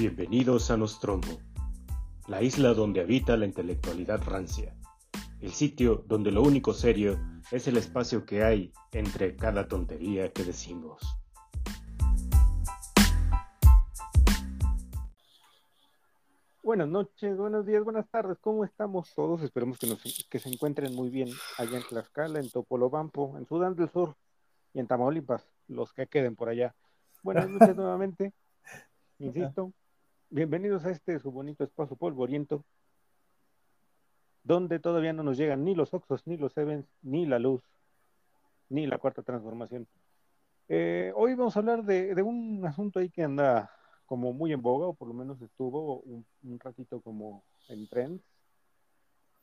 Bienvenidos a Nostromo, la isla donde habita la intelectualidad rancia, el sitio donde lo único serio es el espacio que hay entre cada tontería que decimos. Buenas noches, buenos días, buenas tardes, ¿cómo estamos todos? Esperemos que, nos, que se encuentren muy bien allá en Tlaxcala, en Topolobampo, en Sudán del Sur y en Tamaulipas, los que queden por allá. Buenas noches nuevamente, insisto, bienvenidos a este su bonito espacio polvoriento, donde todavía no nos llegan ni los Oxos, ni los Sevens, ni la luz, ni la cuarta transformación. Eh, hoy vamos a hablar de, un asunto ahí que anda como muy en boga, o por lo menos estuvo un, ratito como en trends,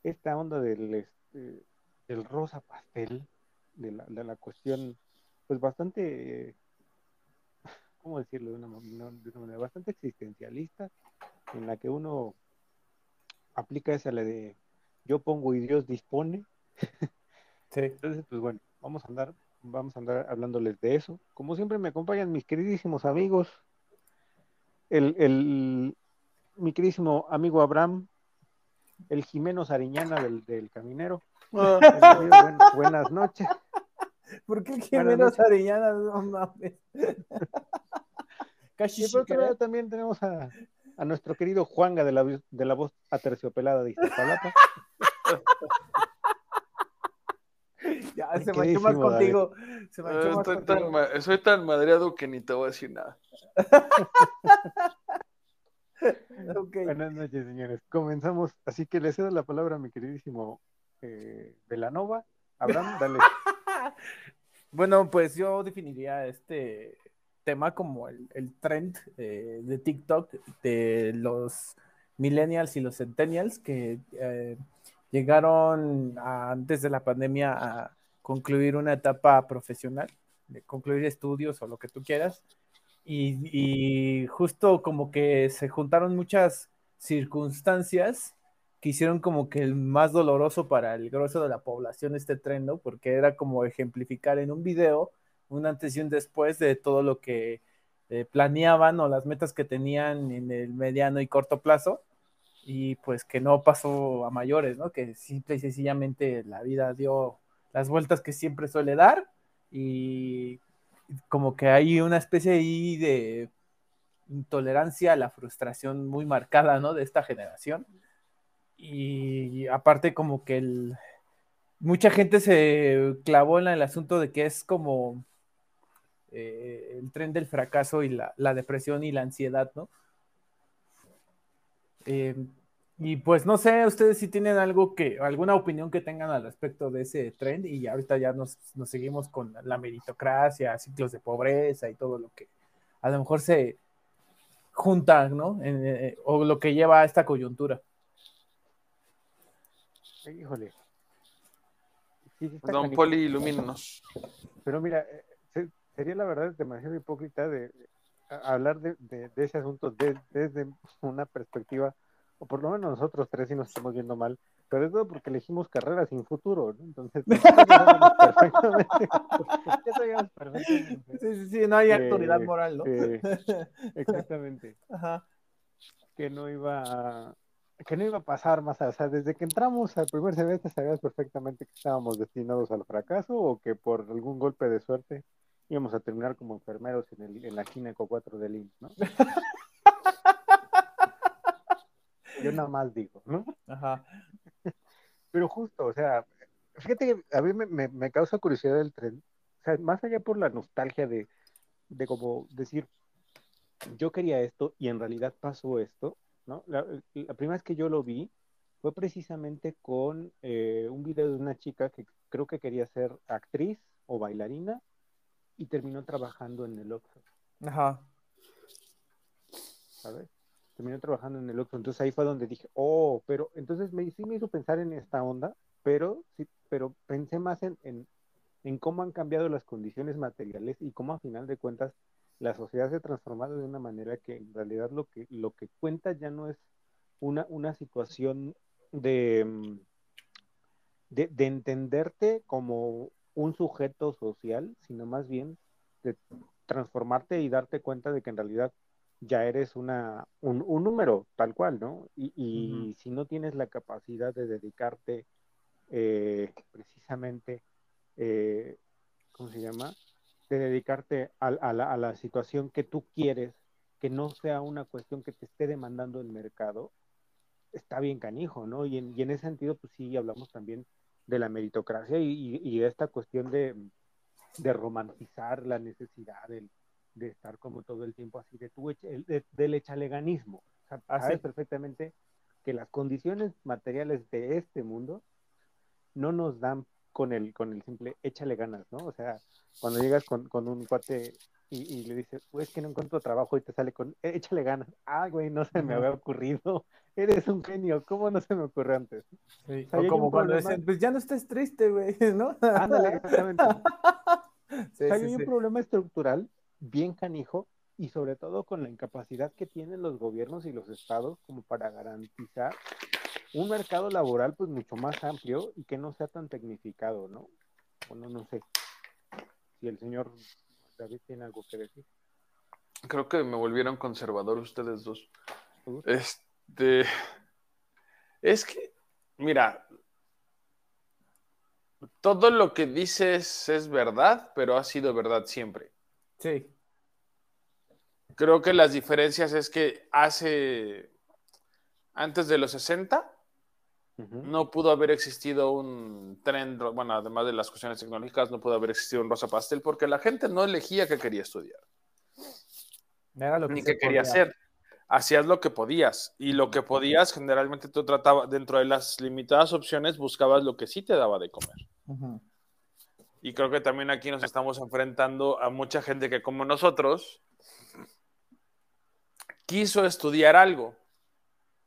esta onda del, este, del rosa pastel, de la, de la cuestión, pues bastante, ¿cómo decirlo? De una, manera bastante existencialista, en la que uno aplica esa la de yo pongo y Dios dispone. Sí. Entonces, pues bueno, vamos a andar, vamos a andar hablándoles de eso. Como siempre me acompañan mis queridísimos amigos, el, el, mi queridísimo amigo Abraham, el Jimeno Sariñana del, del caminero. Ah. buenas noches. ¿Por qué Jimeno Sariñana? No mames. Y también tenemos a, a, nuestro querido Juanga de la, de la voz aterciopelada de Iztapalapa. ya, se manchó más contigo. Se estoy, tan, soy tan madreado que ni te voy a decir nada. Buenas noches, señores. Comenzamos, así que le cedo la palabra a mi queridísimo eh, Velanova. Abraham, dale. bueno, pues yo definiría este tema como el, trend eh, de TikTok de los millennials y los centennials que eh, llegaron antes de la pandemia a concluir una etapa profesional, de concluir estudios o lo que tú quieras, y, justo como que se juntaron muchas circunstancias que hicieron como que el más doloroso para el grueso de la población este tren, ¿no? Porque era como ejemplificar en un video un antes y un después de todo lo que eh, planeaban o las metas que tenían en el mediano y corto plazo y pues que no pasó a mayores, ¿no? Que simple y sencillamente la vida dio las vueltas que siempre suele dar y como que hay una especie ahí de intolerancia a la frustración muy marcada, ¿no? De esta generación. Y aparte como que el, mucha gente se clavó en el asunto de que es como eh, el tren del fracaso y la, la, depresión y la ansiedad, ¿no? Eh, y pues no sé, ustedes si tienen algo que, alguna opinión que tengan al respecto de ese trend y ahorita ya nos, seguimos con la meritocracia, ciclos de pobreza y todo lo que a lo mejor se junta, ¿no? Eh, o lo que lleva a esta coyuntura. Híjole. Don Poli, ilumínanos. Pero mira, sería la verdad demasiado hipócrita de, hablar de, ese asunto desde una perspectiva o por lo menos nosotros tres sí nos estamos viendo mal, pero es todo porque elegimos carreras sin futuro, ¿no? Entonces, perfectamente. ya sabíamos perfectamente. Sí, sí, sí, no hay autoridad moral, ¿no? exactamente. Ajá. Que no iba a, que no iba a pasar más, o sea, desde que entramos al primer semestre sabíamos perfectamente que estábamos destinados al fracaso o que por algún golpe de suerte íbamos a terminar como enfermeros en, el, en la Gineco 4 del IMSS, ¿no? Yo nada más digo, ¿no? Ajá. Pero justo, o sea, fíjate que a mí me, causa curiosidad el tren. O sea, más allá por la nostalgia de, de como decir, yo quería esto y en realidad pasó esto, ¿no? La, primera vez que yo lo vi fue precisamente con eh, un video de una chica que creo que quería ser actriz o bailarina y terminó trabajando en el Oxxo. Ajá. ¿Sabes? terminé trabajando en el otro, entonces ahí fue donde dije, oh, pero entonces me, sí me hizo pensar en esta onda, pero sí, pero pensé más en, en, cómo han cambiado las condiciones materiales y cómo a final de cuentas la sociedad se ha transformado de una manera que en realidad lo que, lo que cuenta ya no es una, una situación de, mm, de, de entenderte como un sujeto social, sino más bien de transformarte y darte cuenta de que en realidad ya eres una, un, un número tal cual, ¿no? Y, si no tienes la capacidad de dedicarte eh, precisamente, eh, ¿cómo se llama? De dedicarte a, a la, a la situación que tú quieres, que no sea una cuestión que te esté demandando el mercado, está bien canijo, ¿no? Y en, y en ese sentido, pues sí, hablamos también de la meritocracia y, y- de esta cuestión de, de romantizar la necesidad del- de estar como todo el tiempo así, de tu, de- del echaleganismo. O sea, Ah, sabes sí. perfectamente que las condiciones materiales de este mundo no nos dan con el, con el simple échale ganas, ¿no? O sea, cuando llegas con, con un cuate y, y le dices, pues que no encuentro trabajo y te sale con "Eh, échale ganas. Ah, güey, no se me había ocurrido. Eres un genio. ¿Cómo no se me ocurrió antes? Sí, O sea, como cuando dicen, pues ya no estés triste, güey, ¿no? Ándale, exactamente. Sí, O sea, sí, hay un problema estructural bien canijo y sobre todo con la incapacidad que tienen los gobiernos y los estados como para garantizar un mercado laboral pues mucho más amplio y que no sea tan tecnificado, ¿no? Bueno, no sé si el señor David tiene algo que decir. Creo que me volvieron conservador ustedes dos. Este. Es que, mira, todo lo que dices es verdad, pero ha sido verdad siempre. Sí. Creo que las diferencias es que hace, antes de los 60, No pudo haber existido un tren, bueno, además de las cuestiones tecnológicas, no pudo haber existido un rosa pastel porque la gente no elegía qué quería estudiar, Era lo que ni qué quería hacer. Hacías lo que podías y lo que podías, generalmente tú tratabas, dentro de las limitadas opciones, buscabas lo que sí te daba de comer. Y creo que también aquí nos estamos enfrentando a mucha gente que, como nosotros, quiso estudiar algo.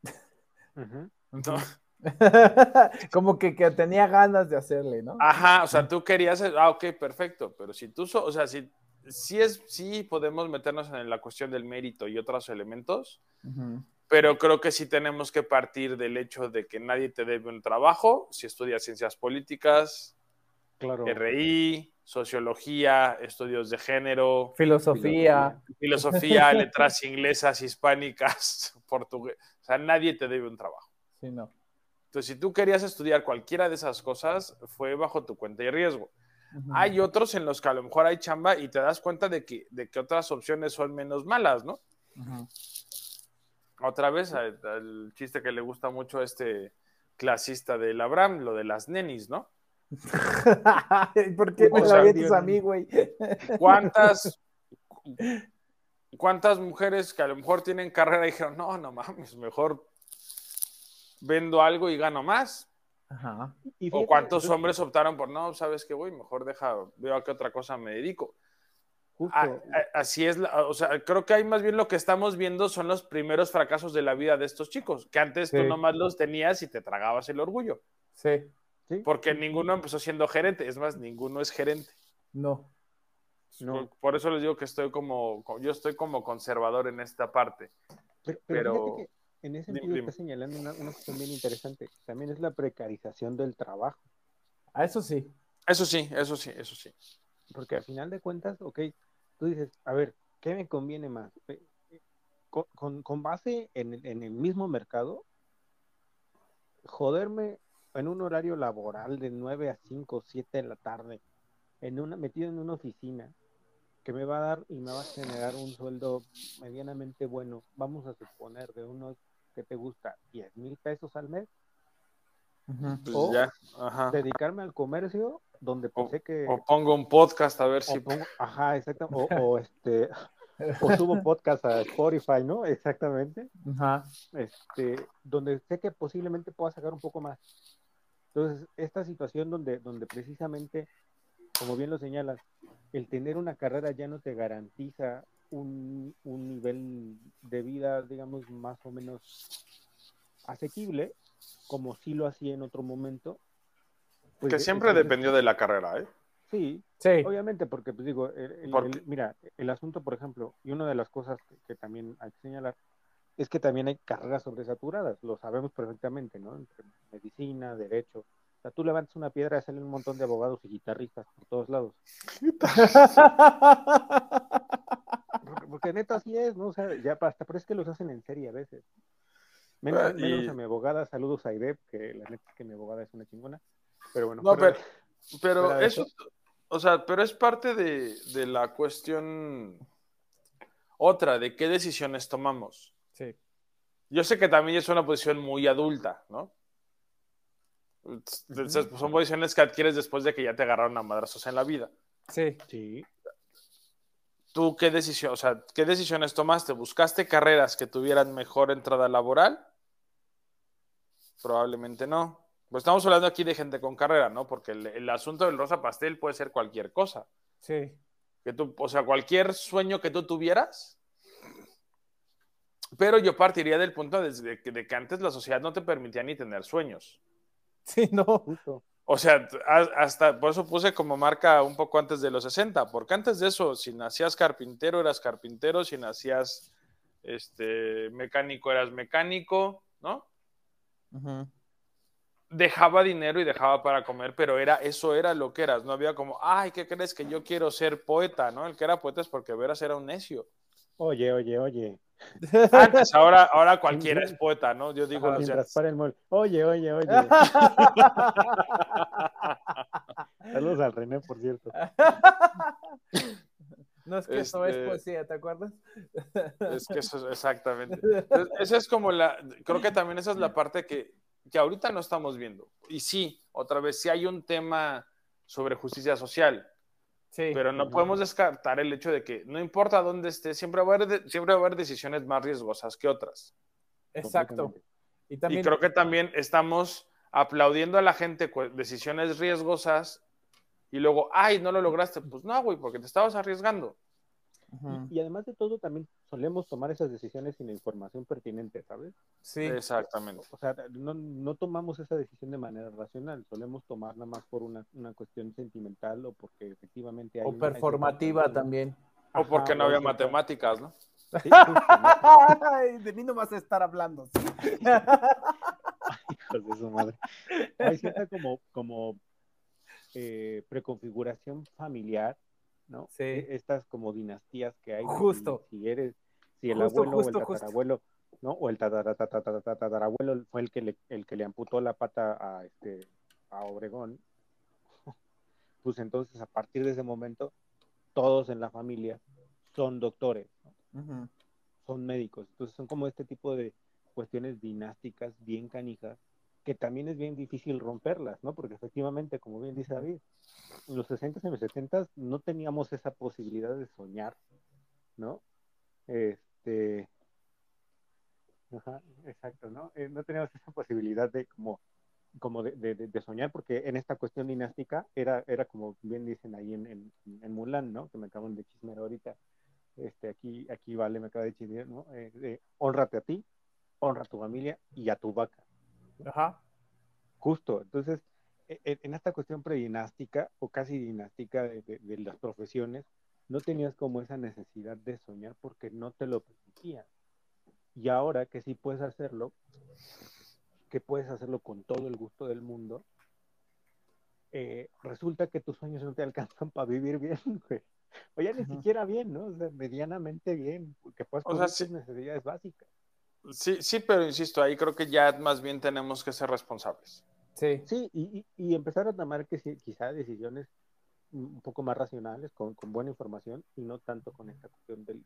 ¿no? Como que, que tenía ganas de hacerle, ¿no? Ajá, o sea, tú querías, ah, ok, perfecto, pero si tú, so- o sea, si, si es, sí podemos meternos en la cuestión del mérito y otros elementos, Ujú. pero creo que sí tenemos que partir del hecho de que nadie te debe un trabajo, si estudias ciencias políticas, Claro. RI, sociología, estudios de género, Filosofía. filosofía, letras inglesas, hispánicas, portugués, o sea, nadie te debe un trabajo. Sí, no. Entonces, si tú querías estudiar cualquiera de esas cosas, fue bajo tu cuenta y riesgo. Hay otros en los que a lo mejor hay chamba y te das cuenta de que, de que otras opciones son menos malas, ¿no? Otra vez, al chiste que le gusta mucho a este clasista del Abraham, lo de las nenis, ¿no? ¿Por qué me O la sea, avientas a mí, güey? ¿Cuántas, ¿Cuántas mujeres que a lo mejor tienen carrera dijeron, no, no mames, mejor vendo algo y gano más? Ajá. Y ¿O cuántos hombres optaron por, no, sabes qué, güey, mejor deja, veo a qué otra cosa me dedico? así es, la- o sea, creo que hay más bien lo que estamos viendo son los primeros fracasos de la vida de estos chicos, que antes tú Sí. nomás los tenías y te tragabas el orgullo, Sí. ¿sí? porque ninguno empezó siendo gerente, es más, ninguno es gerente. No. No. Por, por eso les digo que estoy como, yo estoy como conservador en esta parte. Pero, pero Pero- fíjate que en ese sentido está señalando una, una cuestión bien interesante. También es la precarización del trabajo. A eso sí. Eso sí, eso sí, eso sí. Porque al final de cuentas, ok, tú dices, a ver, ¿qué me conviene más? Eh, Con, con- con base en, el- en el mismo mercado, joderme en un horario laboral de 9 a 5, 7 de la tarde, en una, metido en una oficina, que me va a dar y me va a generar un sueldo medianamente bueno, vamos a suponer de unos que te gusta 10 mil pesos al mes. Pues O- ya, ajá. dedicarme al comercio, donde pues, sé que... O pongo un podcast a ver o si... pongo- ajá, exacto, o, o este, o subo podcast a Spotify, ¿no? Exactamente, Ajá. este, donde sé que posiblemente pueda sacar un poco más. Entonces, esta situación donde, donde precisamente, como bien lo señalas, el tener una carrera ya no te garantiza un, un nivel de vida, digamos, más o menos asequible, como sí lo hacía en otro momento. pues, que siempre entonces, dependió de la carrera, ¿eh? Sí, Sí. Obviamente, porque pues digo, el- el- Porque- el- mira, el asunto, por ejemplo, y una de las cosas que, que también hay que señalar, es que también hay carreras sobresaturadas, lo sabemos perfectamente, ¿no? Entre medicina, derecho. O sea, tú levantas una piedra y salen un montón de abogados y guitarristas por todos lados. Porque, porque que neta así es, ¿no? O sea, ya hasta parece que los hacen en serie a veces. Menos, Ah, y- menos a mi abogada, saludos a Idep, que la neta es que mi abogada es una chingona. Pero bueno, No, pero, de- pero eso, o sea, pero es parte de, de la cuestión otra, de qué decisiones tomamos. Sí. Yo sé que también es una posición muy adulta, ¿no? Entonces, pues, son posiciones que adquieres después de que ya te agarraron a madrazos en la vida. Sí. Sí, ¿Tú qué decisión, o sea, qué decisiones tomaste? ¿Buscaste carreras que tuvieran mejor entrada laboral? Probablemente no. Pues estamos hablando aquí de gente con carrera, ¿no? Porque el, el asunto del rosa pastel puede ser cualquier cosa. Sí. Que tú, o sea, cualquier sueño que tú tuvieras. Pero yo partiría del punto de, que- de que antes la sociedad no te permitía ni tener sueños. Sí, no. justo. O sea, hasta por eso puse como marca un poco antes de los 60, porque antes de eso, si nacías carpintero, eras carpintero, si nacías este, mecánico, eras mecánico, ¿no? Dejaba dinero y dejaba para comer, pero era, eso era lo que eras. No había como, ay, ¿qué crees que yo quiero ser poeta? ¿no? El que era poeta es porque veras era un necio. Oye, oye, oye. Antes, ahora, ahora cualquiera es poeta, ¿no? Yo digo, para el mol. Oye, oye, oye. Saludos al René, por cierto. No es que eso es Este- poesía, ¿te acuerdas? Es que eso es exactamente. Entonces, esa es como la, creo que también esa es la parte que, que ahorita no estamos viendo. Y sí, otra vez, sí hay un tema sobre justicia social, Sí. pero no podemos descartar el hecho de que no importa dónde esté, siempre va a haber, de- siempre va a haber decisiones más riesgosas que otras. Exacto. Y también, Y creo que también estamos aplaudiendo a la gente decisiones riesgosas y luego, ay, no lo lograste. Pues no, güey, porque te estabas arriesgando. Y además de todo, también solemos tomar esas decisiones sin la información pertinente, ¿sabes? Sí. Exactamente. O sea, no, no tomamos esa decisión de manera racional, solemos tomarla más por una, una cuestión sentimental o porque efectivamente hay O performativa también. O Ajá, porque no o había matemáticas, ¿no? Sí, justo, ¿no? Ay, de mí no vas a estar hablando. sí. Hijos de su madre. Hay cierta como, como eh, preconfiguración familiar, ¿no? Sí. E- Estas como dinastías que hay. Justo. Si, si eres, si el Justo, abuelo justo, o el justo. tatarabuelo, ¿no? O el tatara- tatara- tatara- tatarabuelo fue el que le, el que le amputó la pata a este a Obregón. Pues entonces a partir de ese momento todos en la familia son doctores, son médicos. Entonces son como este tipo de cuestiones dinásticas bien canijas, que también es bien difícil romperlas, ¿no? Porque efectivamente, como bien dice David, en los 60 y en los 70 no teníamos esa posibilidad de soñar, ¿no? Este... Ajá, exacto, ¿no? Eh, no teníamos esa posibilidad de como como de, de- soñar, porque en esta cuestión dinástica era, era como bien dicen ahí en, en, en Mulan, ¿no? Que me acaban de chismear ahorita, este, aquí, aquí Vale me acaba de chismear, ¿no? Eh, honrate a ti, honra a tu familia y a tu vaca. Ajá. Justo, entonces, e- e- en esta cuestión predinástica o casi dinástica de, de- de las profesiones, no tenías como esa necesidad de soñar porque no te lo permitían. Y ahora que sí puedes hacerlo, que puedes hacerlo con todo el gusto del mundo, eh, resulta que tus sueños no te alcanzan para vivir bien, güey. O ya ni siquiera bien, ¿no? O sea, medianamente bien, que puedas O sea, sí. necesidades básicas. Sí, sí, pero insisto, ahí creo que ya más bien tenemos que ser responsables. Sí. Sí, y, y- empezar a tomar que quizá decisiones un poco más racionales, con, con buena información, y no tanto con esta cuestión del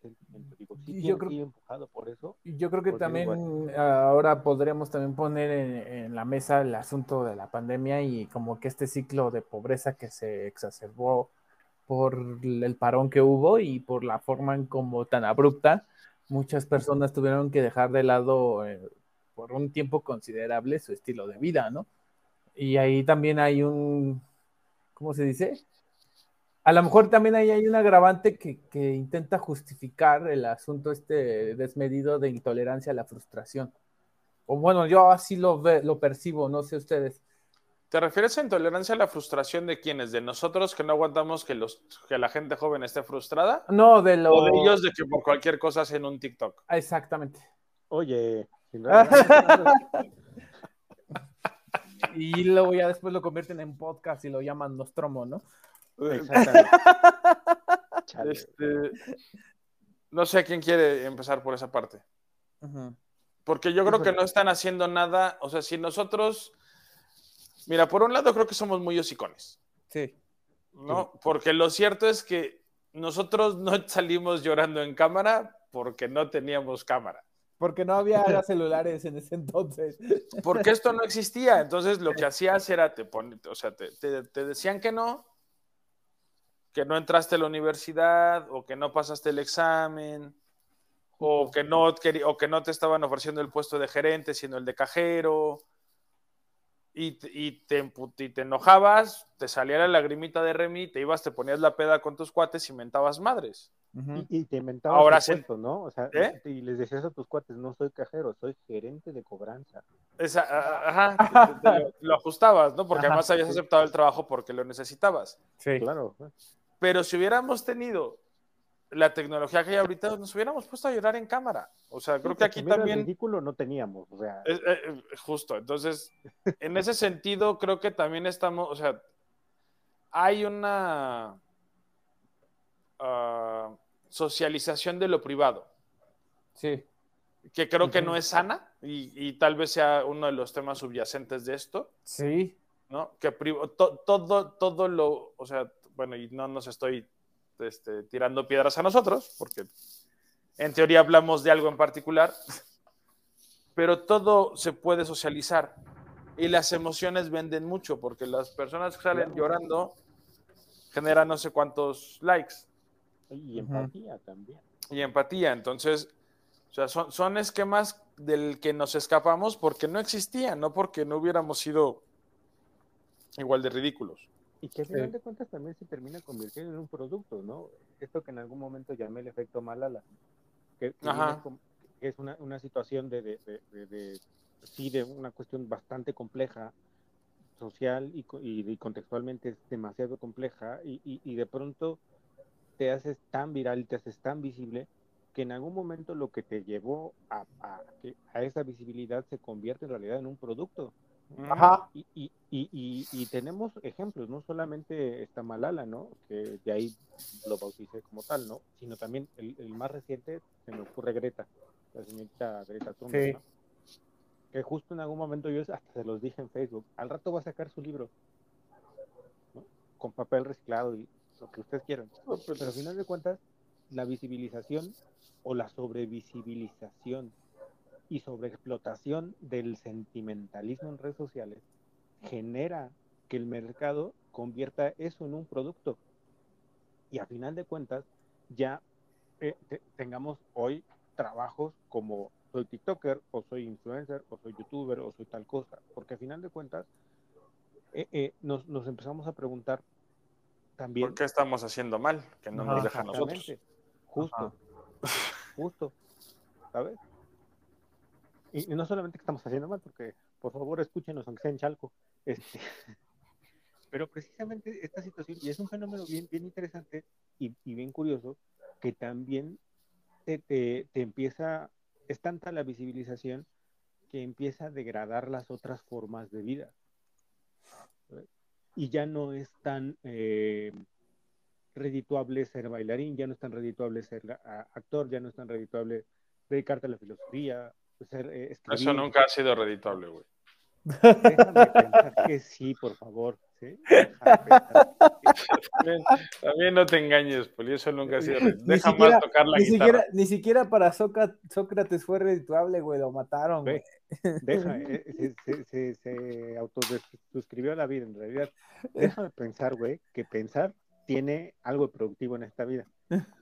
sentimiento. Digo, sí, yo creo- empujado por eso. Y Yo creo que también igual. ahora podríamos también poner en, en la mesa el asunto de la pandemia y como que este ciclo de pobreza que se exacerbó por el parón que hubo y por la forma en como tan abrupta, muchas personas tuvieron que dejar de lado eh, por un tiempo considerable su estilo de vida, ¿no? Y ahí también hay un, ¿cómo se dice? A lo mejor también ahí hay un agravante que, que intenta justificar el asunto este desmedido de intolerancia a la frustración. O bueno, yo así lo, ve, lo percibo, no sé ustedes. ¿Te refieres a intolerancia a la frustración de quienes? ¿De nosotros que no aguantamos que, los, que la gente joven esté frustrada? No, de lo... ¿O de ellos de que por cualquier cosa hacen un TikTok? Exactamente. Oye, Y luego ya después lo convierten en podcast y lo llaman Nostromo, ¿no? Exactamente. Este, No sé quién quiere empezar por esa parte. Porque yo creo que no están haciendo nada. O sea, si nosotros. Mira, por un lado creo que somos muy hocicones. Sí. ¿No? Porque lo cierto es que nosotros no salimos llorando en cámara porque no teníamos cámara. Porque no había celulares en ese entonces. Porque esto no existía. Entonces lo que hacías era, te, o sea, te, te decían que no, que no entraste a la universidad o que no pasaste el examen o que no, o que no te estaban ofreciendo el puesto de gerente, sino el de cajero. Y, y, te, y te enojabas, te salía la lagrimita de Remy, te ibas, te ponías la peda con tus cuates y mentabas madres. y, te inventabas Ahora sí. ¿no? O sea, ¿Eh? y les decías a tus cuates, no soy cajero, soy gerente de cobranza. Esa, ajá, lo, ajustabas, ¿no? Porque además habías aceptado el trabajo porque lo necesitabas. Sí. Claro. Pero si hubiéramos tenido la tecnología que hay ahorita, nos hubiéramos puesto a llorar en cámara. O sea, creo que aquí también. ridículo no teníamos. O sea. Eh, eh, justo. Entonces, en ese sentido, creo que también estamos. O sea, hay una ah, socialización de lo privado. Sí. Que creo que no es sana y, tal vez sea uno de los temas subyacentes de esto. Sí. ¿No? Que todo, todo lo. O sea, bueno, y no nos estoy este, tirando piedras a nosotros, porque en teoría hablamos de algo en particular, pero todo se puede socializar y las emociones venden mucho, porque las personas que salen llorando generan no sé cuántos likes. Y empatía también. Y empatía, entonces, o sea, son, son esquemas del que nos escapamos porque no existían, no porque no hubiéramos sido igual de ridículos. Y que al final de cuentas también se termina convirtiendo en un producto, ¿no? Esto que en algún momento llamé el efecto Malala, que, que es una, una situación de, de, de, sí, de una cuestión bastante compleja, social y, y, contextualmente es demasiado compleja y, y, de pronto te haces tan viral, te haces tan visible que en algún momento lo que te llevó a, a, a esa visibilidad se convierte en realidad en un producto. Ajá. Y, y, y, y, tenemos ejemplos, no solamente está Malala, ¿no? Que de ahí lo bauticé como tal, ¿no? Sino también el, el más reciente, se me ocurre Greta, la señorita Greta Thunberg, Que justo en algún momento yo hasta se los dije en Facebook, al rato va a sacar su libro, ¿no? Con papel reciclado y lo que ustedes quieran. Pero al final de cuentas, la visibilización o la sobrevisibilización y sobreexplotación del sentimentalismo en redes sociales genera que el mercado convierta eso en un producto. Y a final de cuentas, ya eh, tengamos hoy trabajos como soy TikToker, o soy influencer, o soy youtuber, o soy tal cosa. Porque a final de cuentas, eh, eh, nos, nos, empezamos a preguntar también. ¿Por qué estamos haciendo mal? Que no nos dejan nosotros. Justo. Justo. ¿Sabes? Y, no solamente que estamos haciendo mal, porque por favor escúchenos, aunque sea en Chalco. Este, pero precisamente esta situación, y es un fenómeno bien, bien interesante y, bien curioso, que también te, te, empieza, es tanta la visibilización que empieza a degradar las otras formas de vida. Y ya no es tan eh, redituable ser bailarín, ya no es tan redituable ser actor, ya no es tan redituable dedicarte a la filosofía, eh, Eso nunca ha sido reditable, güey. Déjame pensar que sí, por favor. También, no te engañes, Poli, eso nunca ha sido. Deja más tocar la ni guitarra. Siquiera, ni siquiera para Sócrates fue redituable, güey, lo mataron, güey. Deja, eh, se, se, se autosuscribió a la vida, en realidad. Déjame pensar, güey, que pensar tiene algo productivo en esta vida.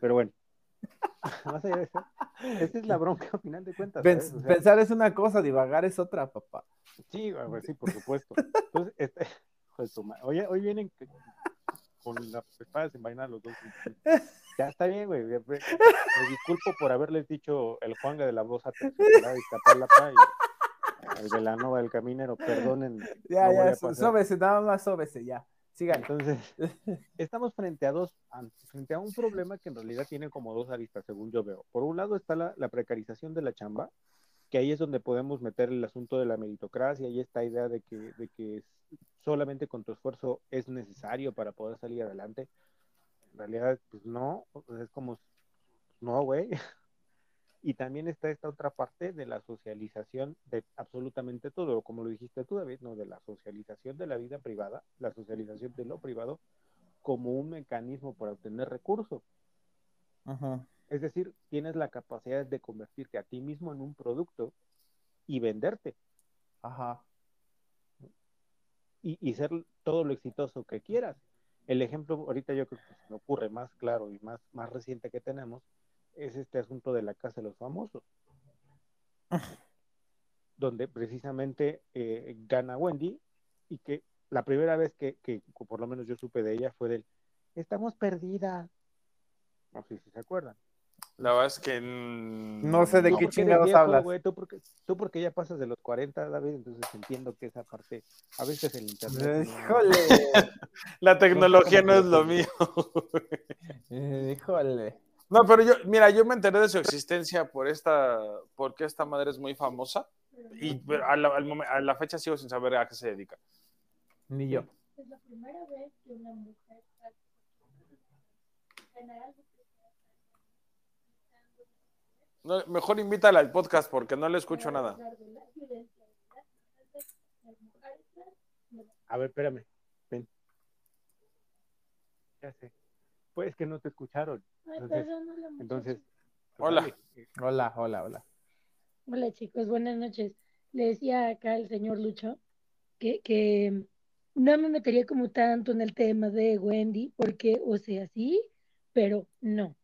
Pero bueno, Más allá de eso, esa es la bronca al final de cuentas. pensar es una cosa, divagar es otra, papá. Sí, sí, por supuesto. Entonces, este, hoy, hoy vienen con las espadas envainadas los dos. Ya está bien, güey. Me, disculpo por haberles dicho el Juanga de la voz aterciopelada y Tapalapa y el de la Nova del Caminero, perdonen. Ya, ya, sóbese, nada más sóbese, ya. Entonces, estamos frente a dos, frente a un problema que en realidad tiene como dos aristas, según yo veo. Por un lado está la, precarización de la chamba, que ahí es donde podemos meter el asunto de la meritocracia y esta idea de que, de que solamente con tu esfuerzo es necesario para poder salir adelante. En realidad, pues no, es como No, güey. Y también está esta otra parte de la socialización de absolutamente todo, como lo dijiste tú, David, ¿no? De la socialización de la vida privada, la socialización de lo privado como un mecanismo para obtener recursos. Ajá. Es decir, tienes la capacidad de convertirte a ti mismo en un producto y venderte Ajá. y, y ser todo lo exitoso que quieras. El ejemplo, ahorita yo creo que se me ocurre más claro y más, más reciente que tenemos, es este asunto de la Casa de los Famosos, donde precisamente eh, gana Wendy y que la primera vez que, que por lo menos yo supe de ella fue del, estamos perdidas. No sé si se acuerdan. La verdad es que. No sé de No, qué chingados viejo, hablas. güey, tú, porque, tú porque ya pasas de los 40, David, entonces entiendo que esa parte, a veces el internet... no- Híjole. La tecnología no es lo mío. Híjole. No, pero yo, mira, yo me enteré de su existencia por esta, porque esta madre es muy famosa y pero a la, al momen- a la fecha sigo sin saber a qué se dedica. Ni yo. Es la primera vez que una mujer general No, mejor invítala al podcast porque no le escucho nada. A ver, espérame, ven. Ya sé. Pues que no te escucharon. Entonces- Entonces, Hola. Hola, hola, hola. Hola chicos, buenas noches. Le decía acá el señor Lucho que, que no me metería como tanto en el tema de Wendy, porque, o sea, sí, pero no.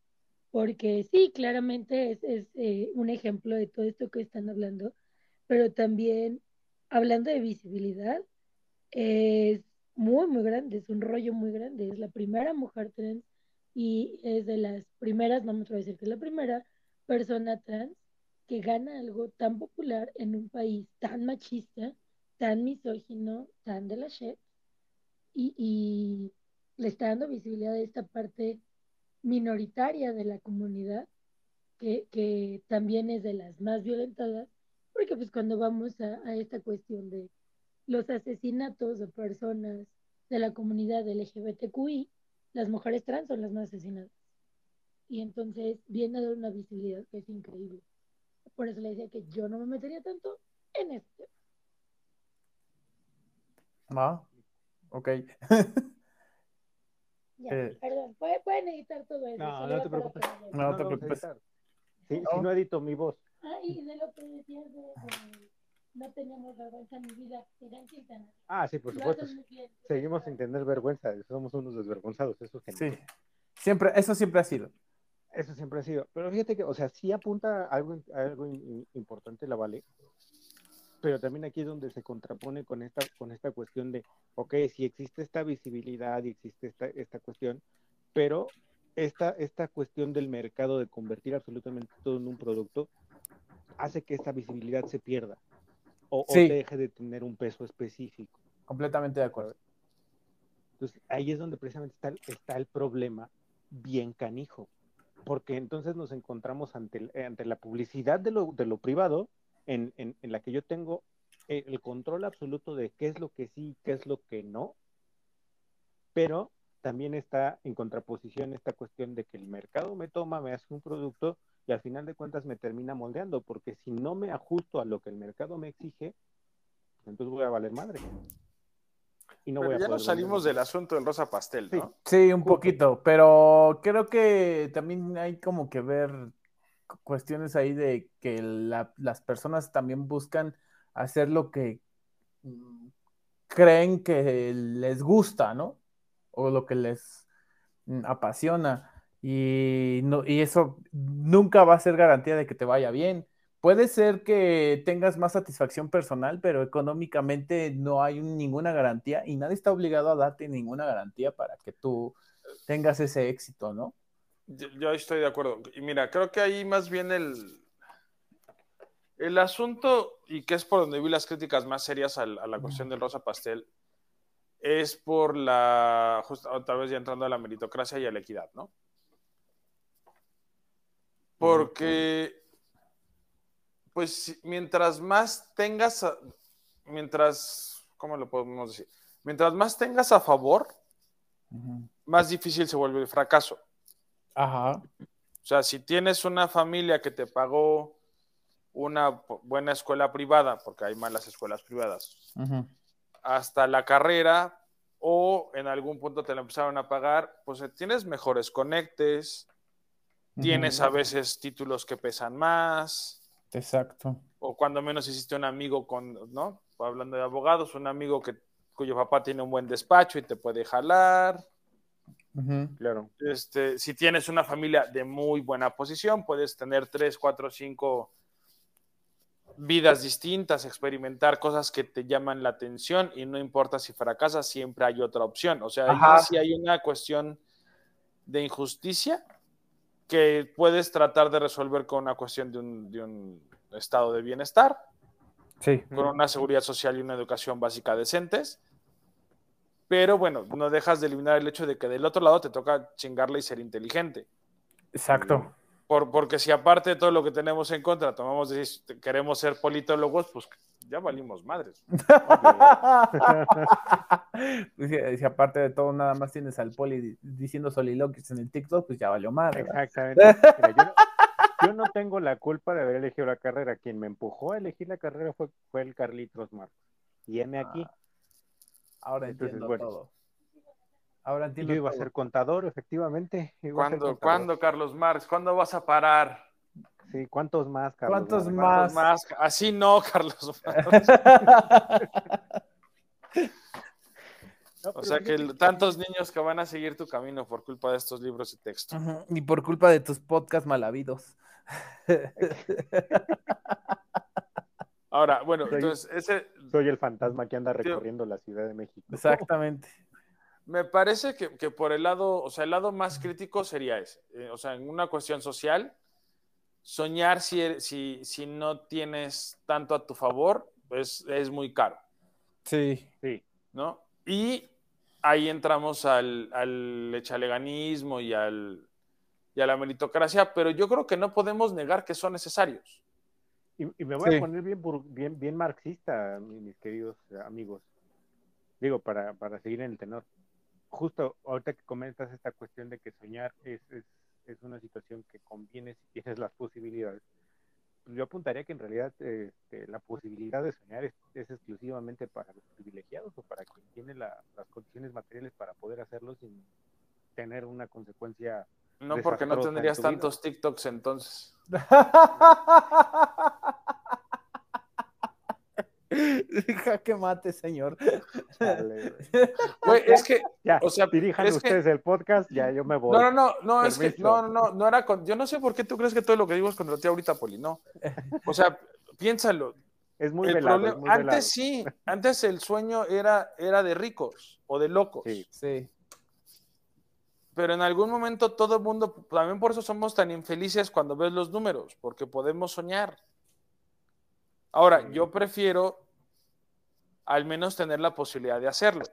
Porque sí, claramente es, es eh, un ejemplo de todo esto que están hablando, pero también hablando de visibilidad, es muy, muy grande, es un rollo muy grande. Es la primera mujer trans y es de las primeras, no me atrevo a decir que es la primera persona trans que gana algo tan popular en un país tan machista, tan misógino, tan de la shit, y, y le está dando visibilidad a esta parte minoritaria de la comunidad, que, que también es de las más violentadas, porque pues cuando vamos a, a esta cuestión de los asesinatos de personas de la comunidad LGBTQI, las mujeres trans son las más asesinadas. Y entonces viene a dar una visibilidad que es increíble. Por eso le decía que yo no me metería tanto en este. Ah, ok. Ya, Eh. perdón, pueden, pueden editar todo eso. No, no te preocupes. No te preocupes. Sí, No. Si no edito mi voz. Ah, y de lo que decías de, de no teníamos vergüenza en mi vida, eran. Ah, sí, por supuesto. Seguimos sin tener vergüenza. Somos unos desvergonzados. Eso es Sí. Siempre, eso siempre ha sido. Eso siempre ha sido. Pero fíjate que, o sea, sí apunta a algo, a algo in- importante la Vale. Pero también aquí es donde se contrapone con esta, con esta cuestión de, ok, sí existe esta visibilidad y existe esta, esta cuestión, pero esta, esta cuestión del mercado de convertir absolutamente todo en un producto hace que esta visibilidad se pierda o, o Sí. deje de tener un peso específico. Completamente de acuerdo. Entonces, ahí es donde precisamente está, el- está el problema bien canijo, porque entonces nos encontramos ante, el- ante la publicidad de lo, de lo privado, en, en- en la que yo tengo el, el control absoluto de qué es lo que sí, qué es lo que no, pero también está en contraposición esta cuestión de que el mercado me toma, me hace un producto y al final de cuentas me termina moldeando, porque si no me ajusto a lo que el mercado me exige, entonces voy a valer madre. Y no voy a ya poder nos salimos del asunto del rosa pastel, ¿no? Sí, un Justo. poquito, pero creo que también hay como que ver cu- cuestiones ahí de que la- las personas también buscan hacer lo que mm, creen que les gusta, ¿no? O lo que les mm, apasiona. Y, no, y eso nunca va a ser garantía de que te vaya bien. Puede ser que tengas más satisfacción personal, pero económicamente no hay un- ninguna garantía y nadie está obligado a darte ninguna garantía para que tú tengas ese éxito, ¿no? Yo, yo estoy de acuerdo. Y mira, creo que ahí más bien el, el asunto, y que es por donde vi las críticas más serias al- a, la cuestión del rosa pastel, es por la, justo otra vez ya entrando a la meritocracia y a la equidad, ¿no? Porque, pues, mientras más tengas, a- mientras, ¿cómo lo podemos decir? Mientras más tengas a favor, más difícil se vuelve el fracaso. Ajá. O sea, si tienes una familia que te pagó una buena escuela privada, porque hay malas escuelas privadas, hasta la carrera, o en algún punto te la empezaron a pagar, pues eh, tienes mejores conectes, tienes a veces títulos que pesan más. Exacto. O cuando menos hiciste un amigo con, ¿no? Hablando de abogados, un amigo que, cuyo papá tiene un buen despacho y te puede jalar. Claro. Este, si tienes una familia de muy buena posición, puedes tener tres, cuatro, cinco vidas distintas, experimentar cosas que te llaman la atención y no importa si fracasas, siempre hay otra opción. O sea, si hay una cuestión de injusticia que puedes tratar de resolver con una cuestión de un, estado de bienestar, sí. con una seguridad social y una educación básica decentes. Pero bueno, no dejas de eliminar el hecho de que del otro lado te toca chingarle y ser inteligente. Exacto. Por, porque si aparte de todo lo que tenemos en contra, tomamos queremos ser politólogos, pues ya valimos madres. si, aparte de todo nada más tienes al poli diciendo soliloquios en el TikTok, pues ya valió madre. Exactamente. yo, no, tengo la culpa de haber elegido la carrera. Quien me empujó a elegir la carrera fue, fue el Carlitos Marcos. Y heme aquí. Ah, ahora entiendo todo. Ahora Yo iba a ser contador, efectivamente. ¿Cuándo, Carlos Marx? ¿Cuándo vas a parar? Sí, ¿cuántos más, Carlos? ¿Cuántos más? más? Así no, Carlos o sea que tantos niños que van a seguir tu camino por culpa de estos libros y textos. Y por culpa de tus podcasts malavidos. Ahora, bueno, entonces ese... Soy el fantasma que anda recorriendo la Ciudad de México. Exactamente. Me parece que, por el lado, o sea, el lado más crítico sería ese. Eh, o sea, en una cuestión social, soñar si, er, si, si no tienes tanto a tu favor es, es muy caro. Sí. Sí. ¿No? Y ahí entramos al, al echaleganismo y, al, y a la meritocracia, pero yo creo que no podemos negar que son necesarios. Y, me voy a poner bien, bien, bien marxista, mis queridos amigos. Digo, para, para seguir en el tenor justo ahorita que comentas esta cuestión de que soñar es, es, es una situación que conviene si tienes las posibilidades, pues yo apuntaría que en realidad este, la posibilidad de soñar es, es, exclusivamente para los privilegiados o para quien tiene las condiciones materiales para poder hacerlo sin tener una consecuencia. No, porque no tendrías tantos TikToks entonces. que mate, señor. es que, ya, o sea, dirijan ustedes el podcast, ya yo me voy. No, no, no, no, es que, no, no, no, era con, yo no sé por qué tú crees que todo lo que digo es contra ti ahorita, Poli, no. O sea, piénsalo. Es muy, velado, Antes sí, antes el sueño era, era de ricos o de locos. Sí, sí. Pero en algún momento todo el mundo, también por eso somos tan infelices cuando ves los números, porque podemos soñar. Ahora, yo prefiero al menos tener la posibilidad de hacerlo.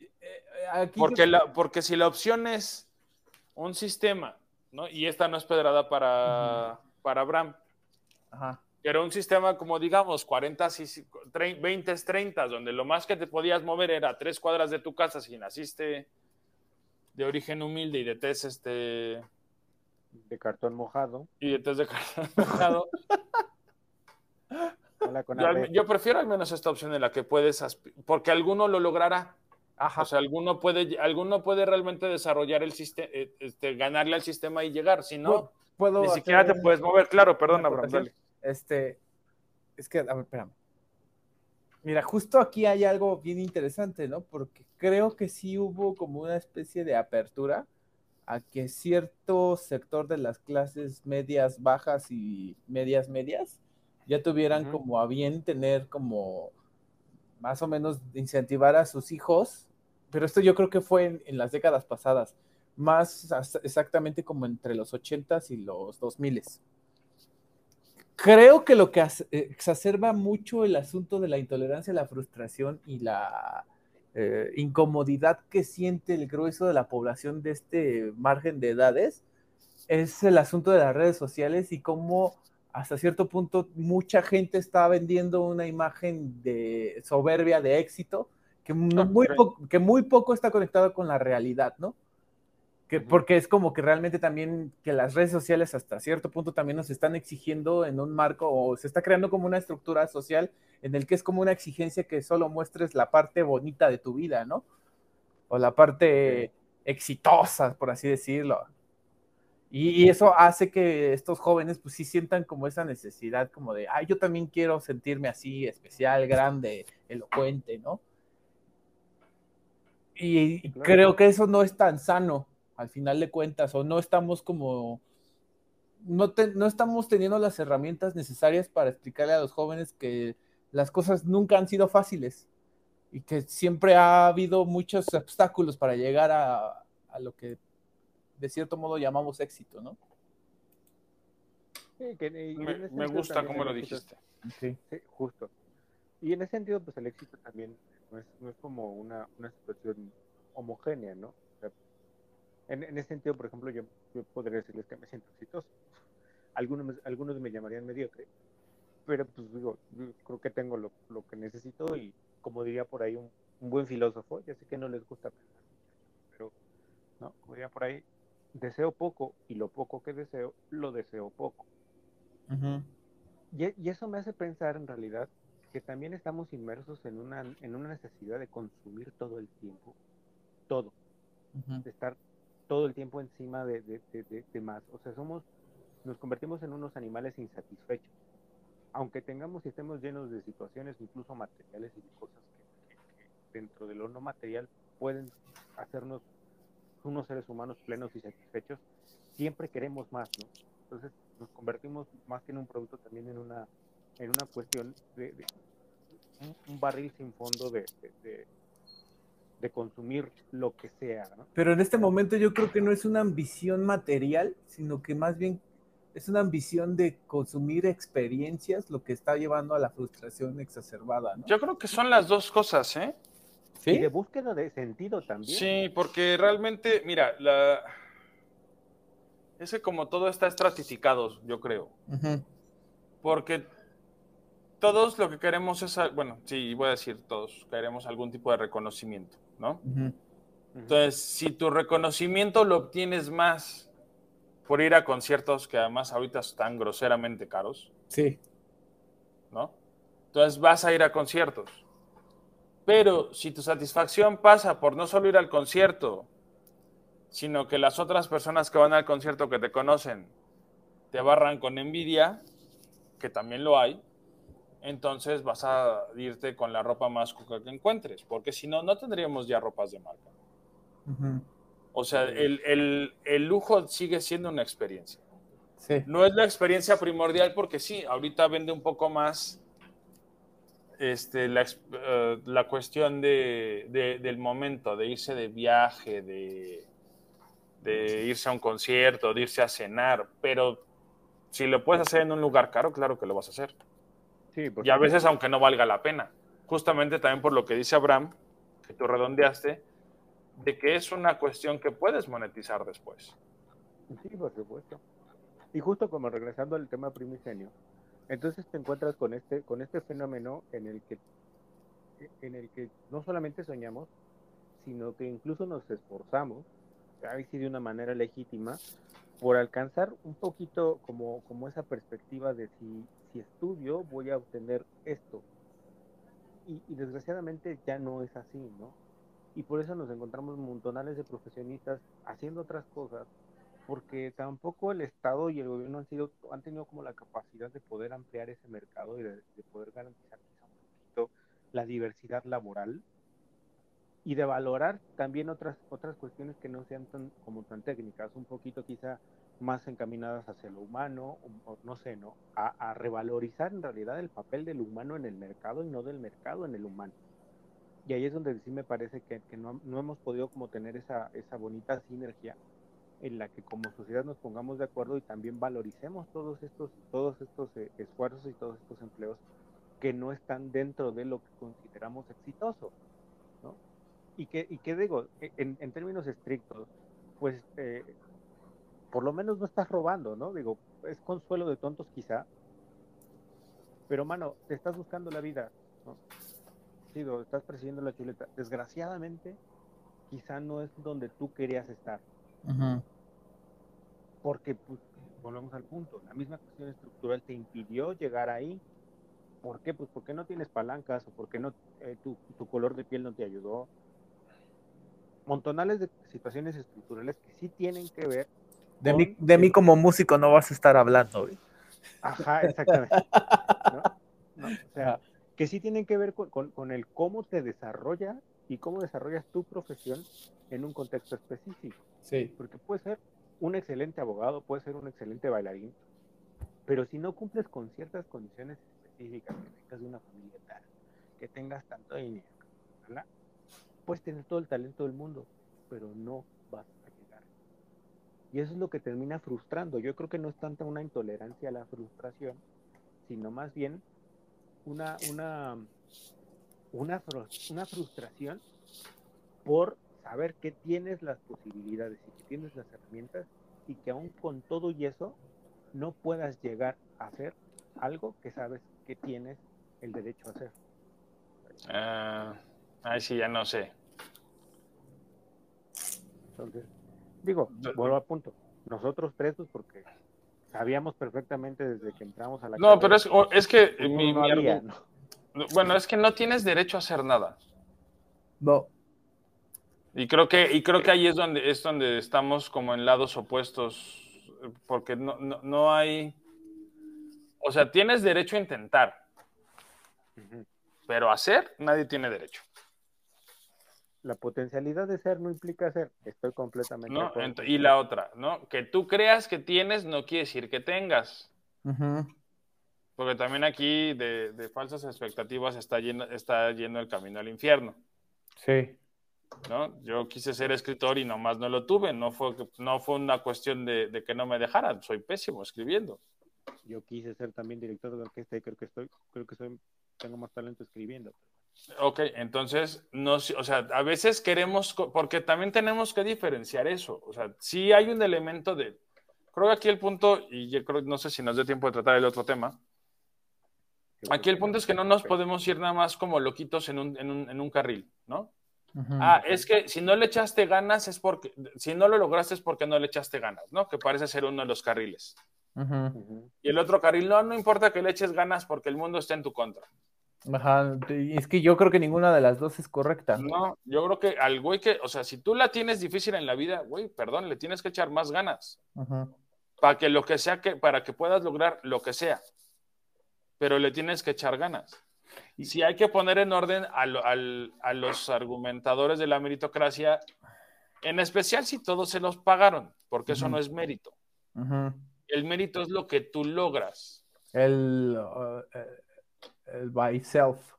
Eh, porque, porque si la opción es un sistema, ¿no? y esta no es pedrada para, para Abraham, pero un sistema como digamos 40, 20, 30, donde lo más que te podías mover era tres cuadras de tu casa si naciste de origen humilde y de test este... De cartón mojado. Y de test de cartón mojado. Yo, prefiero al menos esta opción en la que puedes, porque alguno lo logrará. O sea, alguno puede, alguno puede realmente desarrollar el sistema, eh, este, ganarle al sistema y llegar. Si no, ni siquiera te puedes mover. Claro, perdón, Abraham. Este, es que, a ver, espérame. Mira, justo aquí hay algo bien interesante, ¿no? Porque creo que sí hubo como una especie de apertura a que cierto sector de las clases medias, bajas y medias medias ya tuvieran como a bien tener como más o menos incentivar a sus hijos, pero esto yo creo que fue en, las décadas pasadas, más exactamente como entre los 80s y los 2000s. Creo que lo que exacerba mucho el asunto de la intolerancia, la frustración y la eh, incomodidad que siente el grueso de la población de este margen de edades es el asunto de las redes sociales y cómo hasta cierto punto mucha gente está vendiendo una imagen de soberbia, de éxito, que, muy, poco, que muy poco está conectado con la realidad, ¿no? Que, porque es como que realmente también que las redes sociales hasta cierto punto también nos están exigiendo en un marco o se está creando como una estructura social en el que es como una exigencia que solo muestres la parte bonita de tu vida, ¿no? O la parte exitosa, por así decirlo. Y, eso hace que estos jóvenes pues sí sientan como esa necesidad como de, ay, yo también quiero sentirme así, especial, grande, elocuente, ¿no? Y creo que eso no es tan sano al final de cuentas, o no estamos como, no, no estamos teniendo las herramientas necesarias para explicarle a los jóvenes que las cosas nunca han sido fáciles y que siempre ha habido muchos obstáculos para llegar a, a lo que de cierto modo llamamos éxito, ¿no? Sí, que, me, gusta cómo lo dijiste. Sí. justo. Y en ese sentido, pues el éxito también no es, no es como una, una situación homogénea, ¿no? en, ese sentido, por ejemplo, yo, podría decirles que me siento exitoso. Algunos, algunos me llamarían mediocre, pero pues digo, creo que tengo lo, lo, que necesito y como diría por ahí un, un, buen filósofo, ya sé que no les gusta pensar, pero no, como diría por ahí, deseo poco y lo poco que deseo, lo deseo poco. y, y, eso me hace pensar en realidad que también estamos inmersos en una, en una necesidad de consumir todo el tiempo, todo, de estar todo el tiempo encima de, de, más. O sea, somos, nos convertimos en unos animales insatisfechos. Aunque tengamos y estemos llenos de situaciones, incluso materiales y de cosas que, dentro de lo no material pueden hacernos unos seres humanos plenos y satisfechos, siempre queremos más, ¿no? Entonces nos convertimos más que en un producto también en una, en una cuestión de, un, barril sin fondo de, de consumir lo que sea. ¿no? Pero en este momento yo creo que no es una ambición material, sino que más bien es una ambición de consumir experiencias lo que está llevando a la frustración exacerbada. ¿no? Yo creo que son las dos cosas, ¿eh? ¿Sí? Y de búsqueda de sentido también. Sí, porque realmente, mira, la... es que como todo está estratificado, yo creo. Porque todos lo que queremos es, bueno, sí, voy a decir todos, queremos algún tipo de reconocimiento. ¿no? Entonces, si tu reconocimiento lo obtienes más por ir a conciertos que además ahorita están groseramente caros. Sí. ¿No? Entonces vas a ir a conciertos. Pero si tu satisfacción pasa por no solo ir al concierto, sino que las otras personas que van al concierto que te conocen te barran con envidia, que también lo hay, entonces vas a irte con la ropa más cuca que encuentres, porque si no, no tendríamos ya ropas de marca. O sea, el, lujo sigue siendo una experiencia. No es la experiencia primordial porque sí, ahorita vende un poco más este, la, eh, cuestión del momento, de irse de viaje, de, de irse a un concierto, de irse a cenar, pero si lo puedes hacer en un lugar caro, claro que lo vas a hacer y a veces aunque no valga la pena. Justamente también por lo que dice Abraham, que tú redondeaste, de que es una cuestión que puedes monetizar después. Sí, por supuesto. Y justo como regresando al tema primigenio, entonces te encuentras con este, con este fenómeno en el que en el que no solamente soñamos, sino que incluso nos esforzamos, ahí sí de una manera legítima, por alcanzar un poquito como, como esa perspectiva de si, si estudio voy a obtener esto. Y, desgraciadamente ya no es así, ¿no? Y por eso nos encontramos montonales de profesionistas haciendo otras cosas, porque tampoco el Estado y el gobierno han, sido, tenido como la capacidad de poder ampliar ese mercado y de, poder garantizar quizá un poquito la diversidad laboral y de valorar también otras otras cuestiones que no sean tan como tan técnicas, un poquito quizá más encaminadas hacia lo humano, o, no sé, ¿no? A, revalorizar en realidad el papel del humano en el mercado y no del mercado en el humano. Y ahí es donde sí me parece que, no, hemos podido como tener esa, esa bonita sinergia en la que como sociedad nos pongamos de acuerdo y también valoricemos todos estos, todos estos eh, esfuerzos y todos estos empleos que no están dentro de lo que consideramos exitoso, ¿no? Y que, y que digo, e, en, en términos estrictos, pues eh, por lo menos no estás robando, ¿no? Digo, es consuelo de tontos quizá, pero mano, te estás buscando la vida, ¿no? Digo, estás persiguiendo la chuleta. Desgraciadamente, quizá no es donde tú querías estar. Porque, pues, volvemos al punto, la misma cuestión estructural te impidió llegar ahí. ¿Por qué? Pues porque no tienes palancas o porque no, eh, tu, tu color de piel no te ayudó. Montonales de situaciones estructurales que sí tienen que ver De con mí, de mí como músico no vas a estar hablando. Ajá, exactamente. ¿no? No, o sea, que sí tienen que ver con, con- con el cómo te desarrolla y cómo desarrollas tu profesión en un contexto específico. Sí. Porque puede ser un excelente abogado, puede ser un excelente bailarín, pero si no cumples con ciertas condiciones específicas, que tengas de una familia tal, que tengas tanto dinero, ¿verdad? puedes tener todo el talento del mundo, pero no vas a llegar. Y eso es lo que termina frustrando. Yo creo que no es tanta una intolerancia a la frustración, sino más bien una, una, una, una frustración por saber que tienes las posibilidades y que tienes las herramientas y que aún con todo y eso no puedas llegar a hacer algo que sabes que tienes el derecho a hacer. Ah, ahí sí, ya no sé. Entonces, digo, vuelvo a punto. Nosotros tres, pues porque sabíamos perfectamente desde que entramos a la No, pero es, es que mi, no mi había, argu- ¿no? Bueno, es que no tienes derecho a hacer nada. No. Y creo que, y creo que ahí es donde, es donde estamos como en lados opuestos, porque no, no, no hay, o sea, tienes derecho a intentar, pero hacer nadie tiene derecho. La potencialidad de ser no implica ser. Estoy completamente de acuerdo y la otra, ¿no? Que tú creas que tienes no quiere decir que tengas. Ujú. Porque también aquí de, de falsas expectativas está yendo, está yendo el camino al infierno, Sí. ¿no? Yo quise ser escritor y nomás no lo tuve, no fue, no fue una cuestión de, de que no me dejaran, soy pésimo escribiendo. Yo quise ser también director de orquesta y creo que estoy, creo que soy, tengo más talento escribiendo. Ok, entonces, no, o sea, a veces queremos, porque también tenemos que diferenciar eso, o sea, sí hay un elemento de, creo que aquí el punto, y yo creo, no sé si nos dé tiempo de tratar el otro tema, aquí el punto es que no nos podemos ir nada más como loquitos en un, en un, en un carril, ¿no? Ah, es que si no le echaste ganas es porque, si no lo lograste es porque no le echaste ganas, ¿no? Que parece ser uno de los carriles. Y el otro carril, no, no importa que le eches ganas porque el mundo está en tu contra. Ajá. y Es que yo creo que ninguna de las dos es correcta. No, yo creo que al güey que, o sea, si tú la tienes difícil en la vida, güey, perdón, le tienes que echar más ganas para que lo que sea que, para que puedas lograr lo que sea. Pero le tienes que echar ganas. Y si hay que poner en orden a, lo- a los argumentadores de la meritocracia, en especial si todos se los pagaron, porque eso Ujú. no es mérito. Ujú. El mérito es lo que tú logras. El, uh, el by self.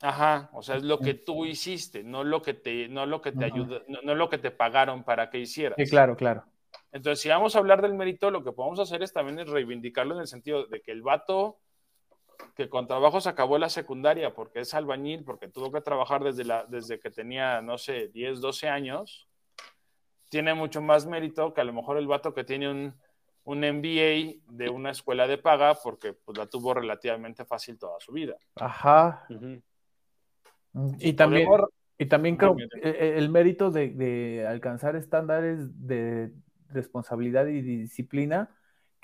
Ajá, o sea, es lo que tú hiciste, no lo que te, no lo que te Ujú. ayuda, no, no lo que te pagaron para que hicieras. Sí, claro, claro. Entonces, si vamos a hablar del mérito, lo que podemos hacer es también reivindicarlo en el sentido de que el vato que con trabajos acabó la secundaria porque es albañil, porque tuvo que trabajar desde, la, desde que tenía, no sé, 10, 12 años, tiene mucho más mérito que a lo mejor el vato que tiene un, un MBA de una escuela de paga porque pues, la tuvo relativamente fácil toda su vida. Ajá. Y también, Podemos- y también creo Dime, que el, el mérito de, de alcanzar estándares de responsabilidad y disciplina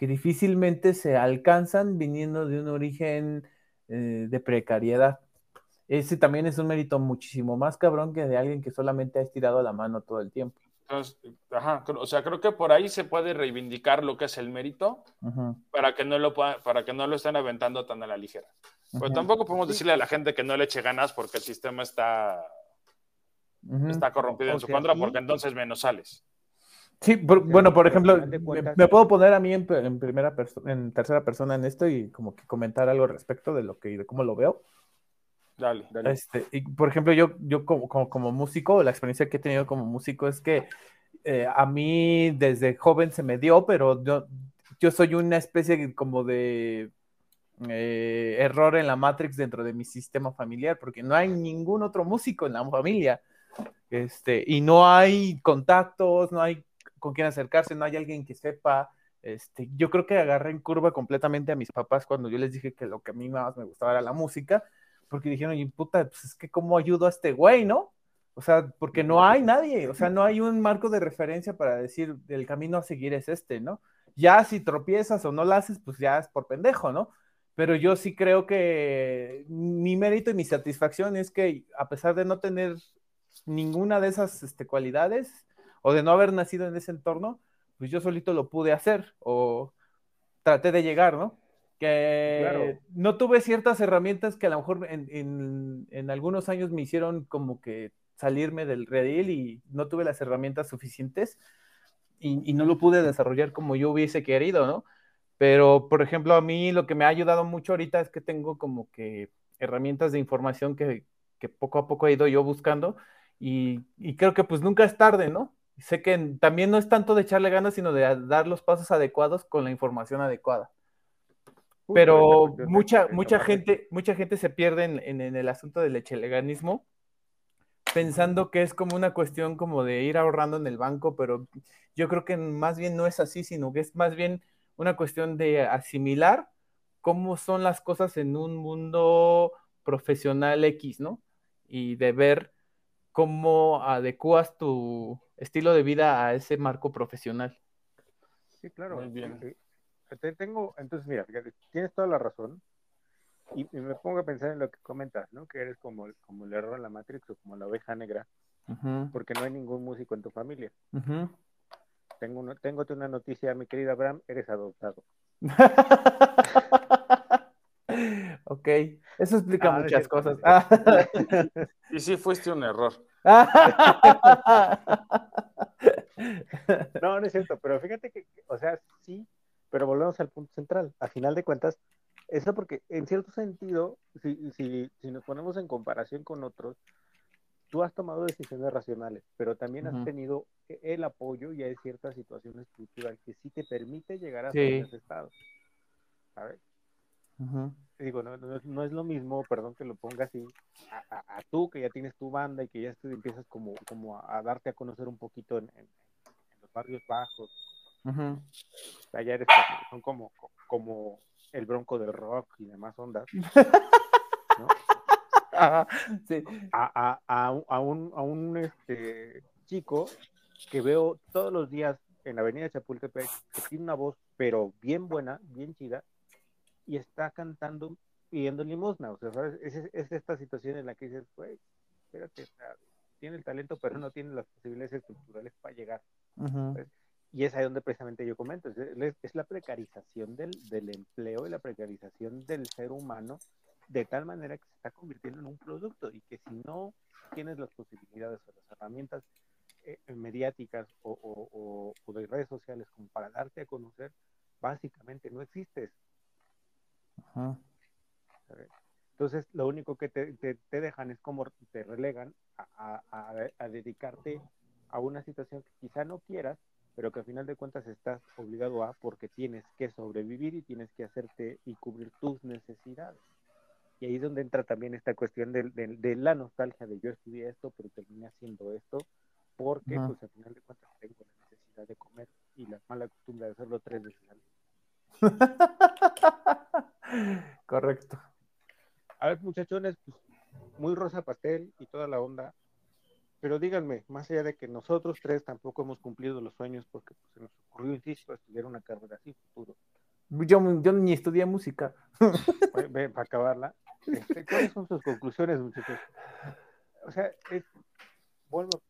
que difícilmente se alcanzan viniendo de un origen eh, de precariedad. Ese también es un mérito muchísimo más cabrón que de alguien que solamente ha estirado la mano todo el tiempo. Ajá, o sea, creo que por ahí se puede reivindicar lo que es el mérito para que no lo, pueda- para que no lo estén aventando tan a la ligera. Pero ujú, tampoco podemos decirle a la gente que no le eche ganas porque el sistema está, está corrompido en su contra, porque entonces menos sales. Sí, por- O sea, bueno, por ejemplo, me, puedo poner a mí en, en primera persona, en tercera persona en esto y como que comentar algo respecto de lo que de cómo lo veo. Dale. Dale. Este, y por ejemplo, yo, yo como, como, como músico, la experiencia que he tenido como músico es que eh, a mí desde joven se me dio, pero yo, yo soy una especie de- como de eh, error en la Matrix dentro de mi sistema familiar, porque no hay ningún otro músico en la familia. Este, y no hay contactos, no hay con quién acercarse, no hay alguien que sepa. Este, yo creo que agarré en curva completamente a mis papás cuando yo les dije que lo que a mí más me gustaba era la música, porque dijeron, y puta, pues es que cómo ayudo a este güey, ¿no? O sea, porque no hay nadie, o sea, no hay un marco de referencia para decir el camino a seguir es este, ¿no? Ya si tropiezas o no lo haces, pues ya es por pendejo, ¿no? Pero yo sí creo que mi mérito y mi satisfacción es que a pesar de no tener ninguna de esas este, cualidades o de no haber nacido en ese entorno, pues yo solito lo pude hacer o traté de llegar, ¿no? Que no tuve ciertas herramientas que a lo mejor en, en, algunos años me hicieron como que salirme del redil y no tuve las herramientas suficientes y, y, no lo pude desarrollar como yo hubiese querido, ¿no? Pero, por ejemplo, a mí lo que me ha ayudado mucho ahorita es que tengo como que herramientas de información que, que poco a poco he ido yo buscando y, y, creo que pues nunca es tarde, ¿no? Sé que también no es tanto de echarle ganas, sino de dar los pasos adecuados con la información adecuada. Pero mucha, mucha gente, mucha gente se pierde en, en, el asunto del echeleganismo, pensando que es como una cuestión como de ir ahorrando en el banco, pero yo creo que más bien no es así, sino que es más bien una cuestión de asimilar cómo son las cosas en un mundo profesional X, ¿no? Y de ver cómo adecuas tu estilo de vida a ese marco profesional. Sí, claro. Muy bien. Te tengo, entonces, mira, tienes toda la razón. Y, me pongo a pensar en lo que comentas, ¿no? Que eres como, como el error en la Matrix o como la oveja negra, porque no hay ningún músico en tu familia. Tengo, una, tengo una noticia, mi querida Abraham, eres adoptado. ok, eso explica ah, muchas cosas. y sí fuiste un error. no, no es cierto, pero fíjate que, o sea, sí, pero volvemos al punto central. A final de cuentas, eso porque en cierto sentido, si, si, si nos ponemos en comparación con otros, tú has tomado decisiones racionales, pero también has tenido el apoyo y hay ciertas situaciones culturales que sí te permite llegar a ese estado. ¿Sabes? Digo, no, no, es lo mismo, perdón que lo ponga así, a, tú que ya tienes tu banda y que ya empiezas como, como a, darte a conocer un poquito en, los barrios bajos. Allá eres, son como, como el bronco del rock y demás ondas. ¿no? sí. a, a, a, un, a un este, chico que veo todos los días en la avenida Chapultepec, que tiene una voz, pero bien buena, bien chida, y está cantando pidiendo limosna. O sea, ¿sabes? Es, esta situación en la que dices, güey, espérate, tiene el talento, pero no tiene las posibilidades estructurales para llegar. Y es ahí donde precisamente yo comento, es, es la precarización del, del, empleo y la precarización del ser humano de tal manera que se está convirtiendo en un producto y que si no tienes las posibilidades o las herramientas eh, mediáticas o, de redes sociales como para darte a conocer, básicamente no existes. Entonces, lo único que te, te, dejan es como te relegan a, a, dedicarte a una situación que quizá no quieras, pero que al final de cuentas estás obligado a porque tienes que sobrevivir y tienes que hacerte y cubrir tus necesidades. Y ahí es donde entra también esta cuestión de, de, la nostalgia de yo estudié esto, pero terminé haciendo esto, porque pues al final de cuentas tengo la necesidad de comer y la mala costumbre de hacerlo tres veces al día. Correcto. A ver, muchachones, pues, muy rosa pastel y toda la onda, pero díganme, más allá de que nosotros tres tampoco hemos cumplido los sueños porque pues, se nos ocurrió, insisto, estudiar una carrera así futuro. Yo, yo ni estudié música. para acabarla. Este, ¿Cuáles son sus conclusiones, muchachos? O sea, es, vuelvo,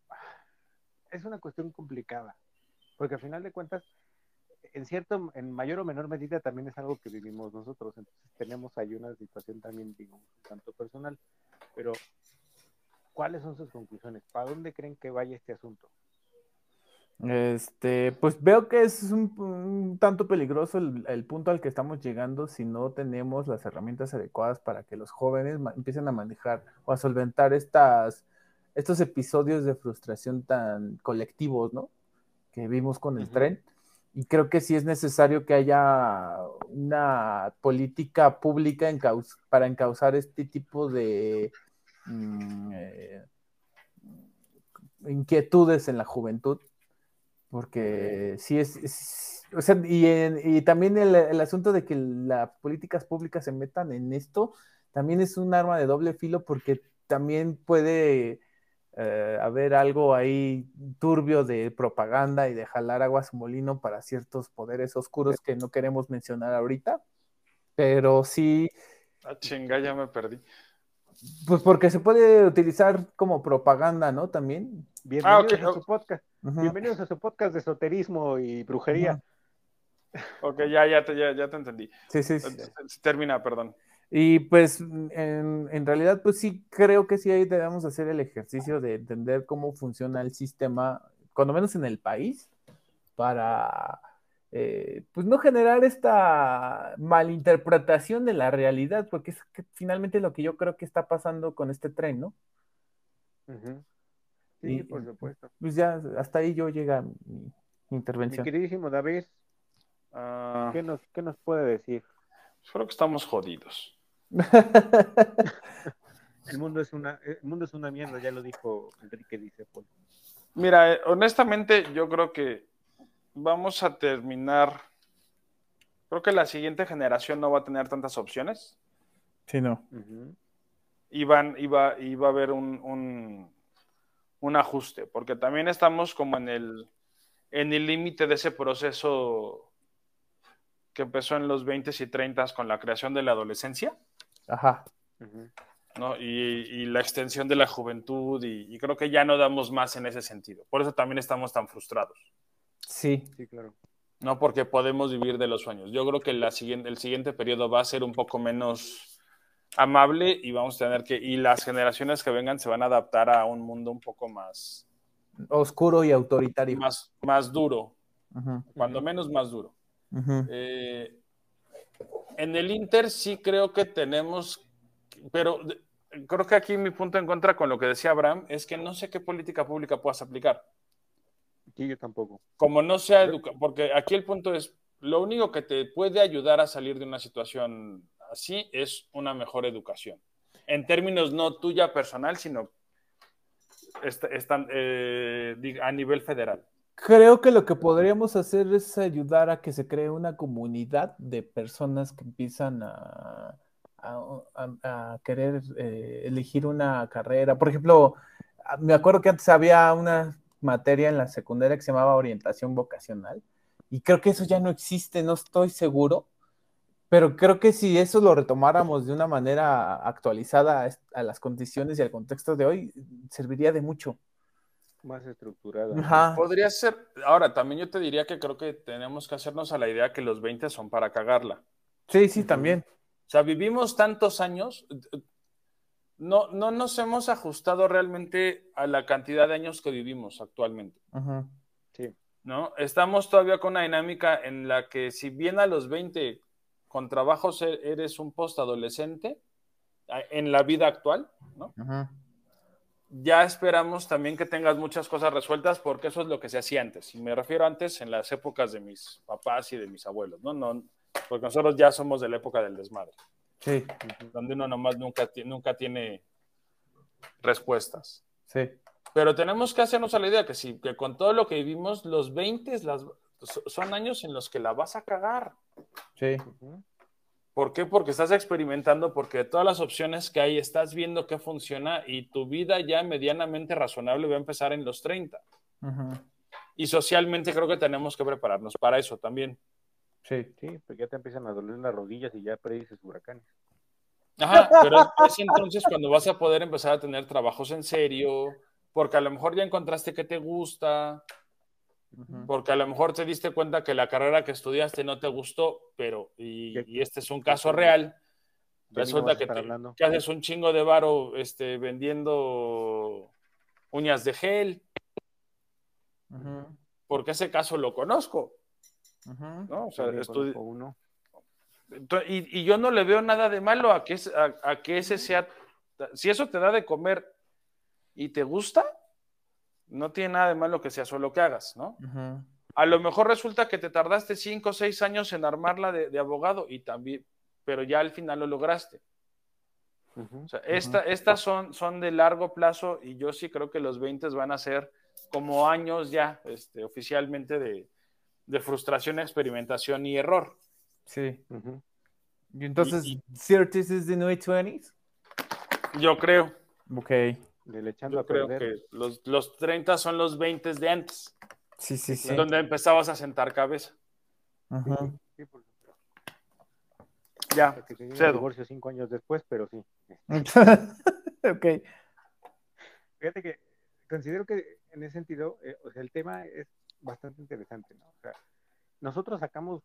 es una cuestión complicada, porque al final de cuentas, en cierto, en mayor o menor medida también es algo que vivimos nosotros, entonces tenemos ahí una situación también, digamos, tanto personal, pero ¿cuáles son sus conclusiones? ¿Para dónde creen que vaya este asunto? Este, pues veo que es un, tanto peligroso el, punto al que estamos llegando si no tenemos las herramientas adecuadas para que los jóvenes empiecen a manejar o a solventar estas, estos episodios de frustración tan colectivos, ¿no? Que vimos con el tren. Y creo que sí es necesario que haya una política pública para encauzar este tipo de mm, eh, inquietudes en la juventud porque sí es, o sea, y, y también el, asunto de que las políticas públicas se metan en esto, también es un arma de doble filo porque también puede eh, haber algo ahí turbio de propaganda y de jalar agua a su molino para ciertos poderes oscuros que no queremos mencionar ahorita, pero sí. Ah, chinga, ya me perdí. Pues porque se puede utilizar como propaganda, ¿no? También. Bienvenidos Ah, ok. a su podcast. Bienvenidos a su podcast de esoterismo y brujería. Ok, ya, ya, te, ya, ya te entendí. Sí, sí, sí. Termina, perdón. Y pues en, en realidad, pues sí creo que sí ahí debemos hacer el ejercicio de entender cómo funciona el sistema, cuando menos en el país, para eh, pues no generar esta malinterpretación de la realidad, porque es que finalmente lo que yo creo que está pasando con este tren, ¿no? Sí, Y- por supuesto. Pues ya hasta ahí yo llega mi Mi intervención. queridísimo David, Ah, ¿qué nos, qué nos puede decir? creo que estamos jodidos. El mundo es una, el mundo es una mierda, ya lo dijo Enrique dice Paul. Mira, eh, honestamente, yo creo que vamos a terminar. Creo que la siguiente generación no va a tener tantas opciones Sí, no. Ujú. y, van, y, va, y va a haber un, un, un ajuste, porque también estamos como en el en el límite de ese proceso que empezó en los 20 y 30 con la creación de la adolescencia. Ajá. ¿no? Y, y la extensión de la juventud, y, y creo que ya no damos más en ese sentido. Por eso también estamos tan frustrados, Sí. Sí, claro. ¿no? Porque podemos vivir de los sueños. Yo creo que la siguiente, el siguiente periodo va a ser un poco menos amable y vamos a tener que, y las generaciones que vengan se van a adaptar a un mundo un poco más, Oscuro y autoritario. más, más duro, cuando menos más duro. Eh, en el Inter sí creo que tenemos, pero creo que aquí mi punto en contra con lo que decía Abraham es que no sé qué política pública puedas aplicar. Sí, yo tampoco. Como no sea educa, porque aquí el punto es, lo único que te puede ayudar a salir de una situación así es una mejor educación. En términos no tuya personal, sino est- están, eh, a nivel federal. Creo que lo que podríamos hacer es ayudar a que se cree una comunidad de personas que empiezan a, querer eh, elegir una carrera. Por ejemplo, a- me acuerdo que antes había una materia en la secundaria que se llamaba orientación vocacional y creo que eso ya no existe, no estoy seguro, pero creo que si eso lo retomáramos de una manera actualizada a las condiciones y al contexto de hoy, serviría de mucho. Más estructurada. Ajá. Podría ser, ahora también yo te diría que creo que tenemos que hacernos a la idea que los 20 son para cagarla. Sí, sí, también. O sea, vivimos tantos años, no, no nos hemos ajustado realmente a la cantidad de años que vivimos actualmente, Ajá. Sí. ¿no? Estamos todavía con una dinámica en la que si bien a los 20 con trabajos e- eres un postadolescente a- en la vida actual, ¿no? Ajá. Ya esperamos también que tengas muchas cosas resueltas porque eso es lo que se hacía antes. Y me refiero antes en las épocas de mis papás y de mis abuelos, ¿no? no porque nosotros ya somos de la época del desmadre. Sí, donde uno nomás nunca, nunca tiene respuestas. sí. Pero tenemos que hacernos a la idea que, si, que con todo lo que vivimos, los 20 las, so- son años en los que la vas a cagar. Sí. Ujú. ¿Por qué? Porque estás experimentando, porque de todas las opciones que hay, estás viendo qué funciona y tu vida ya medianamente razonable va a empezar en los 30. Ajá. Y socialmente creo que tenemos que prepararnos para eso también. Sí. Sí, porque ya te empiezan a doler las rodillas y ya predices huracanes. Ajá, pero es entonces cuando vas a poder empezar a tener trabajos en serio, porque a lo mejor ya encontraste que te gusta, Porque a lo mejor te diste cuenta que la carrera que estudiaste no te gustó, pero, y, este es un caso real, resulta que, te- haces un chingo de varo este, vendiendo uñas de gel, porque ese caso lo conozco. ¿no? O sea, También estudi- conozco uno. Y, y yo no le veo nada de malo a que, es- a, a que ese sea, si eso te da de comer y te gusta, no tiene nada de malo que sea solo que hagas, ¿no? A lo mejor resulta que te tardaste cinco o seis años en armarla de, de abogado y también, pero ya al final lo lograste. O sea, esta- estas son, son de largo plazo y yo sí creo que los 20 van a ser como años ya este, oficialmente de, de frustración, experimentación y error. Sí. Y entonces, Y- 30 is the new 20s? Yo creo. Ok. Del echando Yo a creo perder. que los, los 30 son los 20 de antes, Sí, sí, sí. donde empezabas a sentar cabeza. Sí, por supuesto. Ya, divorcio cinco años después, pero sí. ok. Fíjate que considero que en ese sentido, eh, o sea, el tema es bastante interesante, ¿no? O sea, nosotros sacamos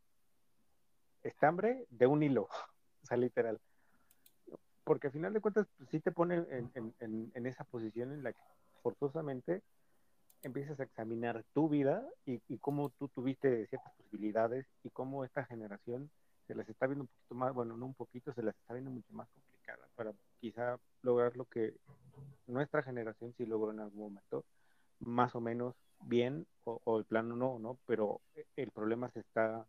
estambre de un hilo, o sea, literal. Porque al final de cuentas, pues, sí te pone en, en- en- en esa posición en la que forzosamente empiezas a examinar tu vida y, y cómo tú tuviste ciertas posibilidades y cómo esta generación se las está viendo un poquito más, bueno, no un poquito, se las está viendo mucho más complicadas para quizá lograr lo que nuestra generación sí logró en algún momento, más o menos bien, o, o el plano no, ¿no? Pero el problema se está,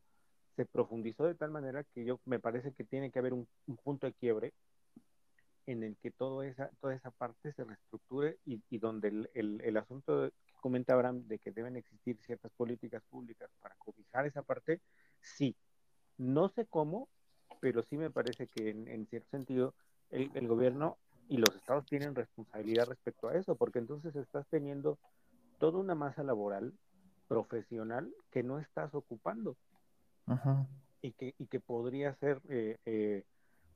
se profundizó de tal manera que yo me parece que tiene que haber un, un punto de quiebre en el que todo esa, toda esa parte se reestructure y, y donde el, el, el asunto de- que comenta Abraham de que deben existir ciertas políticas públicas para cobijar esa parte, sí. No sé cómo, pero sí me parece que en, en cierto sentido el, el gobierno y los estados tienen responsabilidad respecto a eso, porque entonces estás teniendo toda una masa laboral profesional que no estás ocupando y que, y que podría ser eh, eh,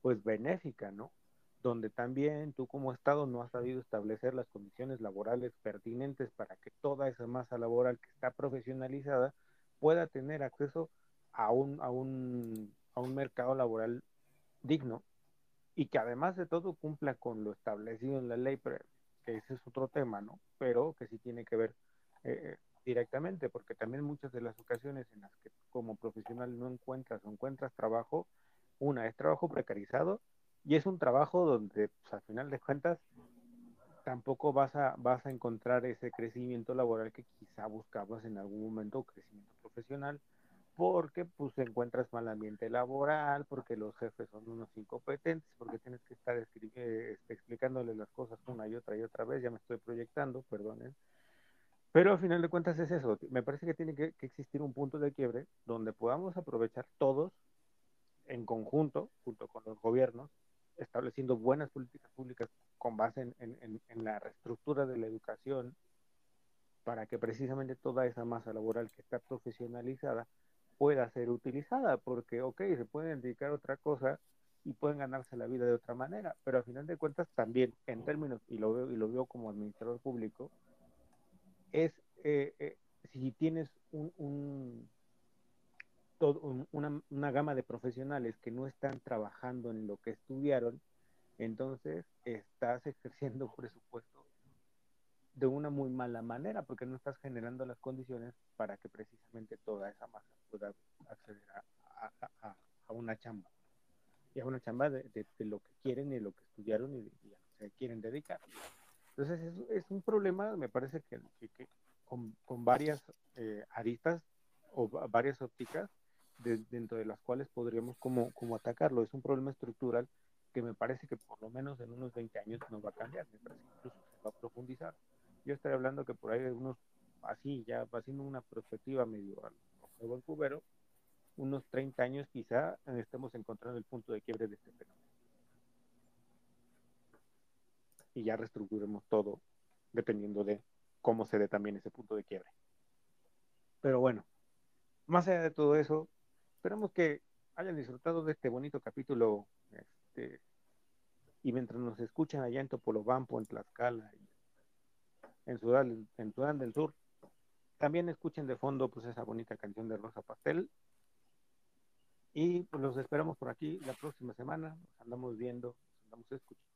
pues benéfica, ¿no? Donde también tú como Estado no has sabido establecer las condiciones laborales pertinentes para que toda esa masa laboral que está profesionalizada pueda tener acceso a un, a un, a un mercado laboral digno y que además de todo cumpla con lo establecido en la ley, que ese es otro tema, ¿no? Pero que sí tiene que ver eh, directamente, porque también muchas de las ocasiones en las que como profesional no encuentras o encuentras trabajo, una es trabajo precarizado y es un trabajo donde, pues, al final de cuentas, tampoco vas a, vas a encontrar ese crecimiento laboral que quizá buscabas en algún momento, crecimiento profesional, porque pues encuentras mal ambiente laboral, porque los jefes son unos incompetentes, porque tienes que estar eh, este, explicándoles las cosas una y otra y otra vez, ya me estoy proyectando, perdonen. Pero al final de cuentas es eso, me parece que tiene que existir un punto de quiebre donde podamos aprovechar todos en conjunto, junto con los gobiernos, estableciendo buenas políticas públicas con base en, en- la reestructura de la educación, para que precisamente toda esa masa laboral que está profesionalizada pueda ser utilizada, porque, ok, se pueden dedicar a otra cosa y pueden ganarse la vida de otra manera, pero al final de cuentas también, en términos, y lo veo, y lo veo como administrador público, es eh, eh, si tienes un- una, una gama de profesionales que no están trabajando en lo que estudiaron, entonces estás ejerciendo presupuesto de una muy mala manera, porque no estás generando las condiciones para que precisamente toda esa masa pueda acceder a, una chamba. Y a una chamba de, lo que quieren y lo que estudiaron y, a lo que se quieren dedicar. Entonces es, un problema, me parece que, con, con varias eh, aristas o va- varias ópticas de- dentro de las cuales podríamos como, como atacarlo. Es un problema estructural que me parece que por lo menos en unos 20 años no va a cambiar, me parece que incluso se va a profundizar. Yo estoy hablando que por ahí unos, así ya haciendo una perspectiva medio al al buen cubero, unos 30 años quizá eh, estemos encontrando el punto de quiebre de este fenómeno. Y ya reestructuremos todo dependiendo de cómo se dé también ese punto de quiebre. Pero bueno, más allá de todo eso, esperamos que hayan disfrutado de este bonito capítulo. Este, y mientras nos escuchan allá en Topolobampo, en Tlaxcala, en Sudán, en Sudán del Sur, también escuchen de fondo pues esa bonita canción de Rosa Pastel. Y pues los esperamos por aquí la próxima semana. Nos andamos viendo, nos andamos escuchando.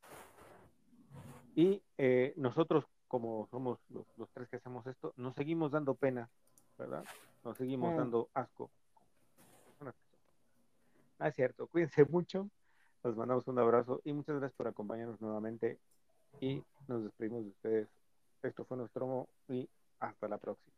Y eh, nosotros, como somos los, los tres que hacemos esto, nos seguimos dando pena, ¿verdad? Nos seguimos dando asco. Ah, es cierto. Cuídense mucho. Nos mandamos un abrazo y muchas gracias por acompañarnos nuevamente. Y nos despedimos de ustedes. Esto fue nuestro y hasta la próxima.